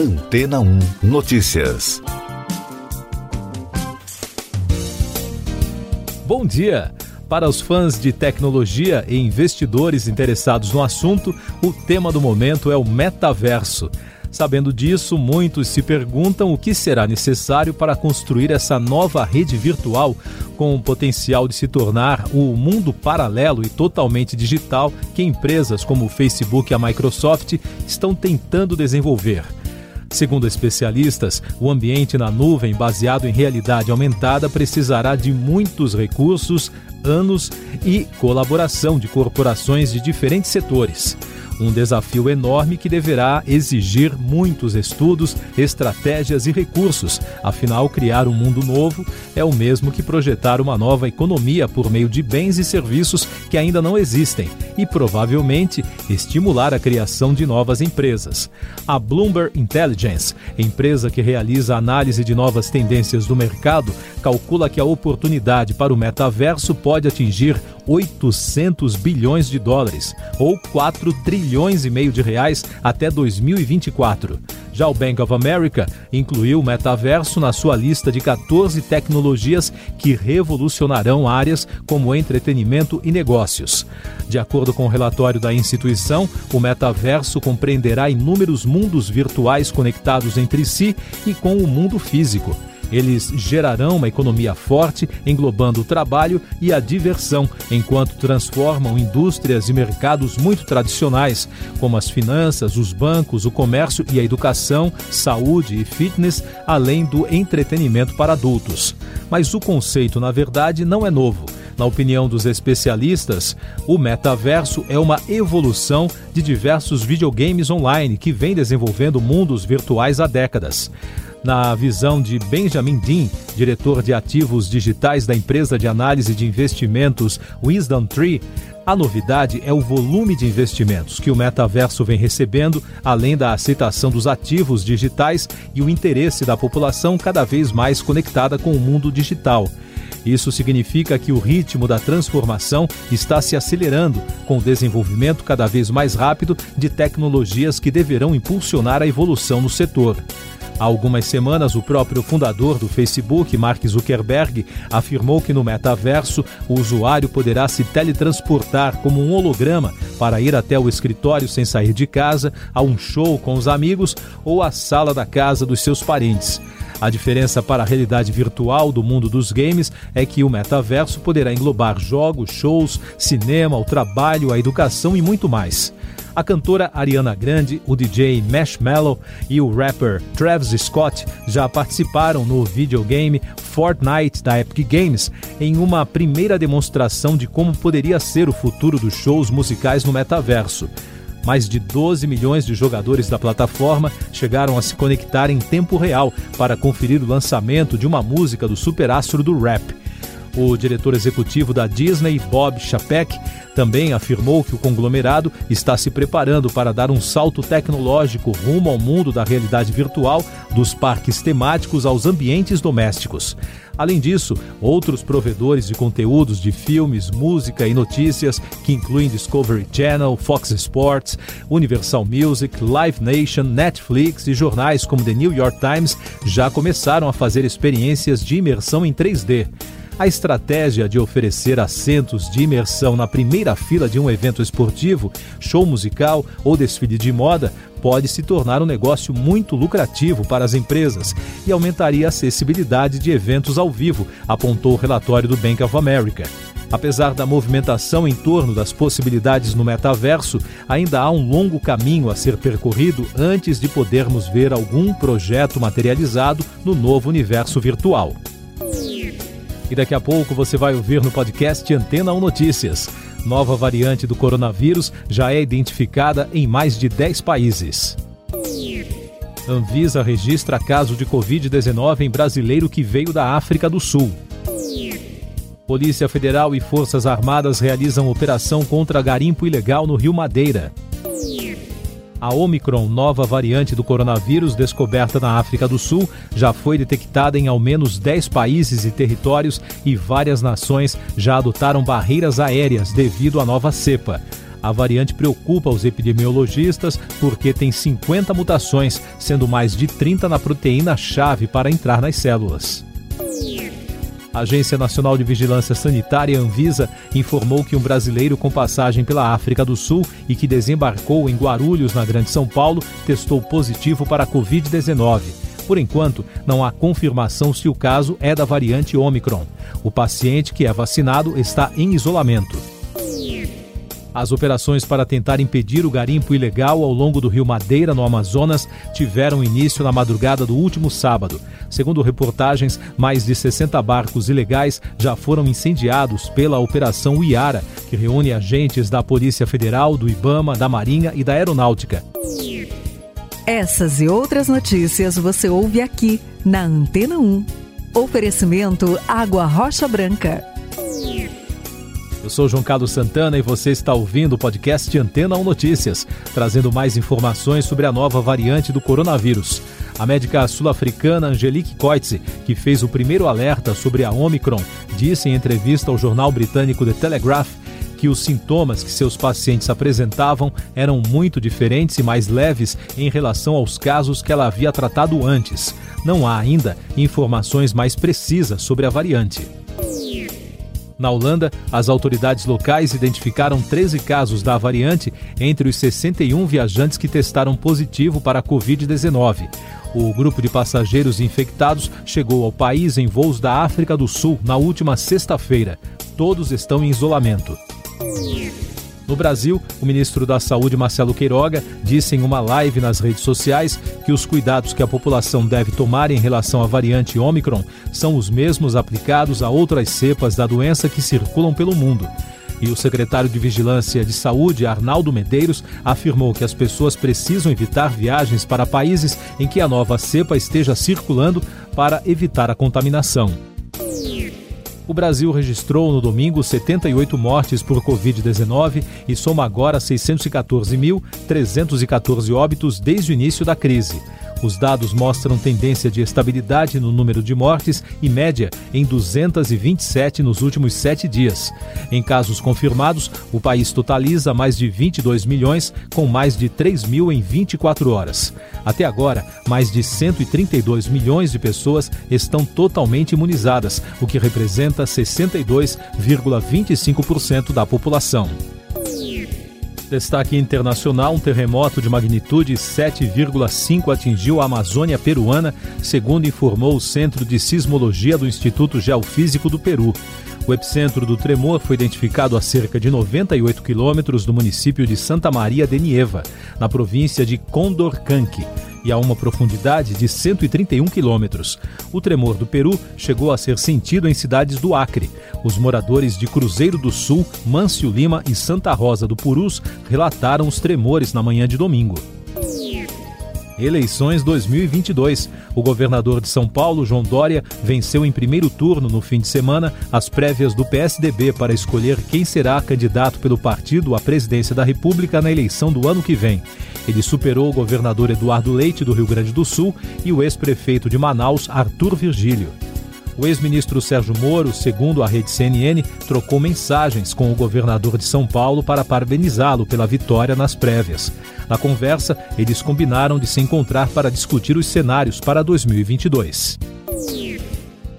Antena 1 Notícias. Bom dia! Para os fãs de tecnologia e investidores interessados no assunto, o tema do momento é o metaverso. Sabendo disso, muitos se perguntam o que será necessário para construir essa nova rede virtual com o potencial de se tornar o mundo paralelo e totalmente digital que empresas como o Facebook e a Microsoft estão tentando desenvolver. Segundo especialistas, o ambiente na nuvem baseado em realidade aumentada precisará de muitos recursos, anos e colaboração de corporações de diferentes setores. Um desafio enorme que deverá exigir muitos estudos, estratégias e recursos. Afinal, criar um mundo novo é o mesmo que projetar uma nova economia por meio de bens e serviços que ainda não existem e provavelmente estimular a criação de novas empresas. A Bloomberg Intelligence, empresa que realiza análise de novas tendências do mercado, calcula que a oportunidade para o metaverso pode atingir 800 bilhões de dólares, ou 4 trilhões e meio de reais até 2024. Já o Bank of America incluiu o metaverso na sua lista de 14 tecnologias que revolucionarão áreas como entretenimento e negócios. De acordo com o relatório da instituição, o metaverso compreenderá inúmeros mundos virtuais conectados entre si e com o mundo físico. Eles gerarão uma economia forte, englobando o trabalho e a diversão, enquanto transformam indústrias e mercados muito tradicionais, como as finanças, os bancos, o comércio e a educação, saúde e fitness, além do entretenimento para adultos. Mas o conceito, na verdade, não é novo. Na opinião dos especialistas, o metaverso é uma evolução de diversos videogames online que vem desenvolvendo mundos virtuais há décadas. Na visão de Benjamin Dean, diretor de ativos digitais da empresa de análise de investimentos Wisdom Tree, a novidade é o volume de investimentos que o metaverso vem recebendo, além da aceitação dos ativos digitais e o interesse da população cada vez mais conectada com o mundo digital. Isso significa que o ritmo da transformação está se acelerando, com o desenvolvimento cada vez mais rápido de tecnologias que deverão impulsionar a evolução no setor. Há algumas semanas, o próprio fundador do Facebook, Mark Zuckerberg, afirmou que no metaverso o usuário poderá se teletransportar como um holograma para ir até o escritório sem sair de casa, a um show com os amigos ou à sala da casa dos seus parentes. A diferença para a realidade virtual do mundo dos games é que o metaverso poderá englobar jogos, shows, cinema, o trabalho, a educação e muito mais. A cantora Ariana Grande, o DJ Marshmello e o rapper Travis Scott já participaram no videogame Fortnite da Epic Games em uma primeira demonstração de como poderia ser o futuro dos shows musicais no metaverso. Mais de 12 milhões de jogadores da plataforma chegaram a se conectar em tempo real para conferir o lançamento de uma música do superastro do rap. O diretor executivo da Disney, Bob Chapek, também afirmou que o conglomerado está se preparando para dar um salto tecnológico rumo ao mundo da realidade virtual, dos parques temáticos aos ambientes domésticos. Além disso, outros provedores de conteúdos de filmes, música e notícias, que incluem Discovery Channel, Fox Sports, Universal Music, Live Nation, Netflix e jornais como The New York Times, já começaram a fazer experiências de imersão em 3D. A estratégia de oferecer assentos de imersão na primeira fila de um evento esportivo, show musical ou desfile de moda pode se tornar um negócio muito lucrativo para as empresas e aumentaria a acessibilidade de eventos ao vivo, apontou o relatório do Bank of America. Apesar da movimentação em torno das possibilidades no metaverso, ainda há um longo caminho a ser percorrido antes de podermos ver algum projeto materializado no novo universo virtual. E daqui a pouco você vai ouvir no podcast Antena 1 Notícias. Nova variante do coronavírus já é identificada em mais de 10 países. Anvisa registra caso de Covid-19 em brasileiro que veio da África do Sul. Polícia Federal e Forças Armadas realizam operação contra garimpo ilegal no Rio Madeira. A Omicron, nova variante do coronavírus descoberta na África do Sul, já foi detectada em ao menos 10 países e territórios e várias nações já adotaram barreiras aéreas devido à nova cepa. A variante preocupa os epidemiologistas porque tem 50 mutações, sendo mais de 30 na proteína-chave para entrar nas células. A Agência Nacional de Vigilância Sanitária, Anvisa, informou que um brasileiro com passagem pela África do Sul e que desembarcou em Guarulhos, na Grande São Paulo, testou positivo para a Covid-19. Por enquanto, não há confirmação se o caso é da variante Omicron. O paciente que é vacinado está em isolamento. As operações para tentar impedir o garimpo ilegal ao longo do rio Madeira, no Amazonas, tiveram início na madrugada do último sábado. Segundo reportagens, mais de 60 barcos ilegais já foram incendiados pela Operação Iara, que reúne agentes da Polícia Federal, do Ibama, da Marinha e da Aeronáutica. Essas e outras notícias você ouve aqui na Antena 1. Oferecimento Água Rocha Branca. Eu sou João Carlos Santana e você está ouvindo o podcast Antena 1 Notícias, trazendo mais informações sobre a nova variante do coronavírus. A médica sul-africana Angelique Coetzee, que fez o primeiro alerta sobre a Omicron, disse em entrevista ao jornal britânico The Telegraph que os sintomas que seus pacientes apresentavam eram muito diferentes e mais leves em relação aos casos que ela havia tratado antes. Não há ainda informações mais precisas sobre a variante. Na Holanda, as autoridades locais identificaram 13 casos da variante entre os 61 viajantes que testaram positivo para a Covid-19. O grupo de passageiros infectados chegou ao país em voos da África do Sul na última sexta-feira. Todos estão em isolamento. No Brasil, o ministro da Saúde, Marcelo Queiroga, disse em uma live nas redes sociais que os cuidados que a população deve tomar em relação à variante Omicron são os mesmos aplicados a outras cepas da doença que circulam pelo mundo. E o secretário de Vigilância de Saúde, Arnaldo Medeiros, afirmou que as pessoas precisam evitar viagens para países em que a nova cepa esteja circulando para evitar a contaminação o Brasil registrou no domingo 78 mortes por Covid-19 e soma agora 614.314 óbitos desde o início da crise. Os dados mostram tendência de estabilidade no número de mortes e média em 227 nos últimos sete dias. Em casos confirmados, o país totaliza mais de 22 milhões, com mais de 3 mil em 24 horas. Até agora, mais de 132 milhões de pessoas estão totalmente imunizadas, o que representa 62,25% da população. Destaque internacional: um terremoto de magnitude 7,5 atingiu a Amazônia peruana, segundo informou o Centro de Sismologia do Instituto Geofísico do Peru. O epicentro do tremor foi identificado a cerca de 98 quilômetros do município de Santa Maria de Nieva, na província de Condorcanqui e a uma profundidade de 131 quilômetros. O tremor do Peru chegou a ser sentido em cidades do Acre. Os moradores de Cruzeiro do Sul, Mâncio Lima e Santa Rosa do Purus relataram os tremores na manhã de domingo. Eleições 2022. O governador de São Paulo, João Dória, venceu em primeiro turno no fim de semana as prévias do PSDB para escolher quem será candidato pelo partido à presidência da República na eleição do ano que vem. Ele superou o governador Eduardo Leite do Rio Grande do Sul e o ex-prefeito de Manaus, Arthur Virgílio. O ex-ministro Sérgio Moro, segundo a rede CNN, trocou mensagens com o governador de São Paulo para parabenizá-lo pela vitória nas prévias. Na conversa, eles combinaram de se encontrar para discutir os cenários para 2022.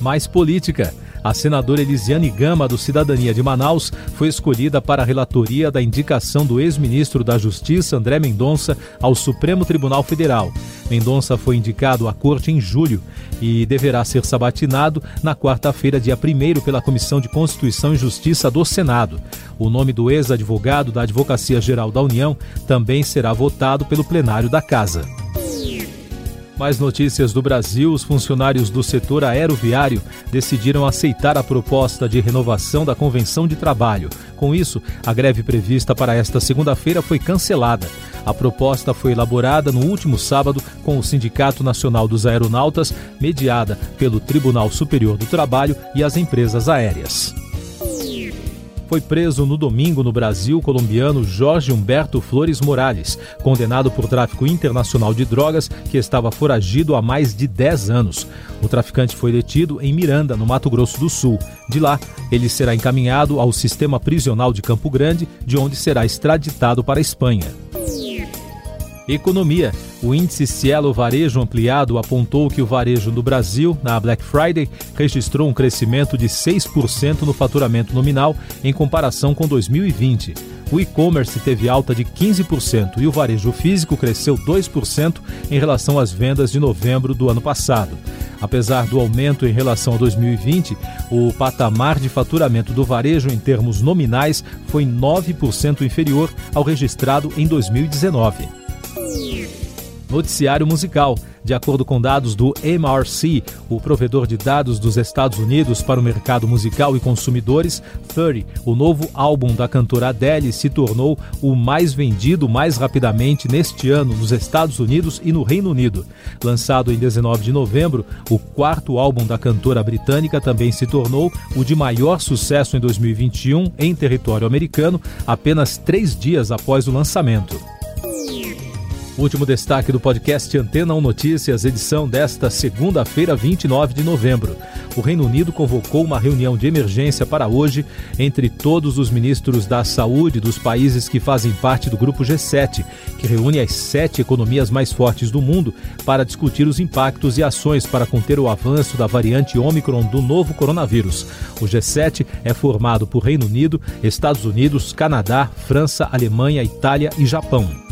Mais política. A senadora Elisiane Gama, do Cidadania de Manaus, foi escolhida para a relatoria da indicação do ex-ministro da Justiça, André Mendonça, ao Supremo Tribunal Federal. Mendonça foi indicado à corte em julho e deverá ser sabatinado na quarta-feira, dia 1 pela Comissão de Constituição e Justiça do Senado. O nome do ex-advogado da Advocacia Geral da União também será votado pelo plenário da Casa. Mais notícias do Brasil: os funcionários do setor aeroviário decidiram aceitar a proposta de renovação da Convenção de Trabalho. Com isso, a greve prevista para esta segunda-feira foi cancelada. A proposta foi elaborada no último sábado com o Sindicato Nacional dos Aeronautas, mediada pelo Tribunal Superior do Trabalho e as empresas aéreas. Foi preso no domingo no Brasil o colombiano Jorge Humberto Flores Morales, condenado por tráfico internacional de drogas que estava foragido há mais de 10 anos. O traficante foi detido em Miranda, no Mato Grosso do Sul. De lá, ele será encaminhado ao sistema prisional de Campo Grande, de onde será extraditado para a Espanha. Economia. O índice Cielo Varejo Ampliado apontou que o varejo no Brasil, na Black Friday, registrou um crescimento de 6% no faturamento nominal em comparação com 2020. O e-commerce teve alta de 15% e o varejo físico cresceu 2% em relação às vendas de novembro do ano passado. Apesar do aumento em relação a 2020, o patamar de faturamento do varejo em termos nominais foi 9% inferior ao registrado em 2019. Noticiário musical. De acordo com dados do MRC, o provedor de dados dos Estados Unidos para o mercado musical e consumidores, 30, o novo álbum da cantora Adele se tornou o mais vendido mais rapidamente neste ano nos Estados Unidos e no Reino Unido. Lançado em 19 de novembro, o quarto álbum da cantora britânica também se tornou o de maior sucesso em 2021 em território americano, apenas três dias após o lançamento. Último destaque do podcast Antena 1 Notícias, edição desta segunda-feira, 29 de novembro. O Reino Unido convocou uma reunião de emergência para hoje entre todos os ministros da saúde dos países que fazem parte do grupo G7, que reúne as sete economias mais fortes do mundo, para discutir os impactos e ações para conter o avanço da variante Ômicron do novo coronavírus. O G7 é formado por Reino Unido, Estados Unidos, Canadá, França, Alemanha, Itália e Japão.